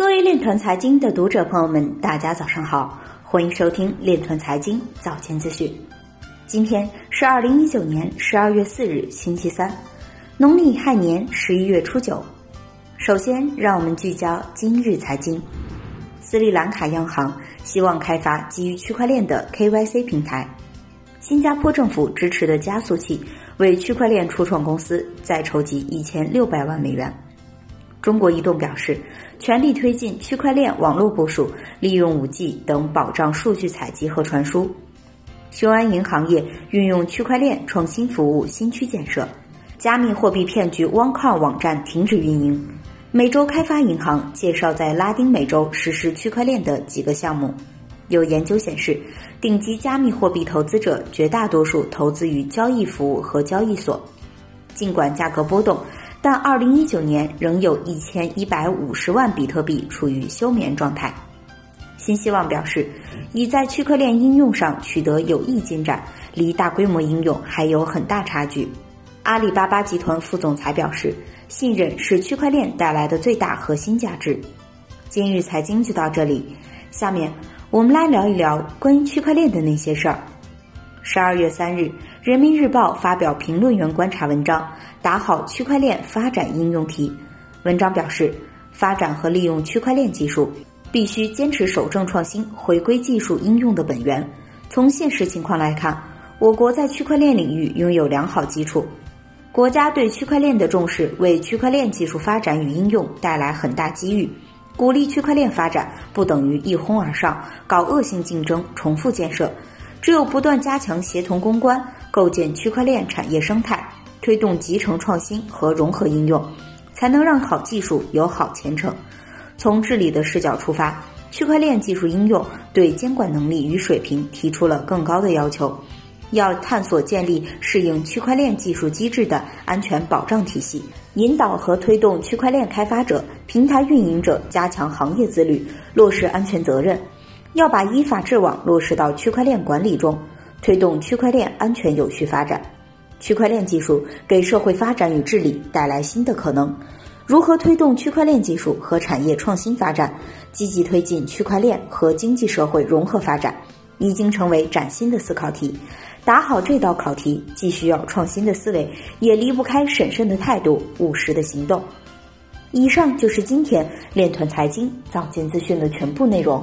各位链团财经的读者朋友们，大家早上好，欢迎收听链团财经早间资讯。今天是二零一九年十二月四日，星期三，农历亥年十一月初九。首先，让我们聚焦今日财经。斯里兰卡央行希望开发基于区块链的 KYC 平台。新加坡政府支持的加速器为区块链初创公司再筹集一千六百万美元。中国移动表示，全力推进区块链网络部署，利用五 G 等保障数据采集和传输。雄安银行业运用区块链创新服务新区建设。加密货币骗局 OneCoin 网站停止运营。美洲开发银行介绍在拉丁美洲实施区块链的几个项目。有研究显示，顶级加密货币投资者绝大多数投资于交易服务和交易所。尽管价格波动。但二零一九年仍有一千一百五十万比特币处于休眠状态。新希望表示，已在区块链应用上取得有益进展，离大规模应用还有很大差距。阿里巴巴集团副总裁表示，信任是区块链带来的最大核心价值。今日财经就到这里，下面我们来聊一聊关于区块链的那些事儿。十二月三日，人民日报发表评论员观察文章。打好区块链发展应用题。文章表示，发展和利用区块链技术，必须坚持守正创新，回归技术应用的本源。从现实情况来看，我国在区块链领域拥有良好基础。国家对区块链的重视，为区块链技术发展与应用带来很大机遇。鼓励区块链发展，不等于一哄而上，搞恶性竞争，重复建设。只有不断加强协同攻关，构建区块链产业生态。推动集成创新和融合应用，才能让好技术有好前程。从治理的视角出发，区块链技术应用对监管能力与水平提出了更高的要求。要探索建立适应区块链技术机制的安全保障体系，引导和推动区块链开发者、平台运营者加强行业自律，落实安全责任。要把依法治网落实到区块链管理中，推动区块链安全有序发展。区块链技术给社会发展与治理带来新的可能，如何推动区块链技术和产业创新发展，积极推进区块链和经济社会融合发展，已经成为崭新的思考题。答好这道考题，既需要创新的思维，也离不开审慎的态度、务实的行动。以上就是今天链团财经早间资讯的全部内容，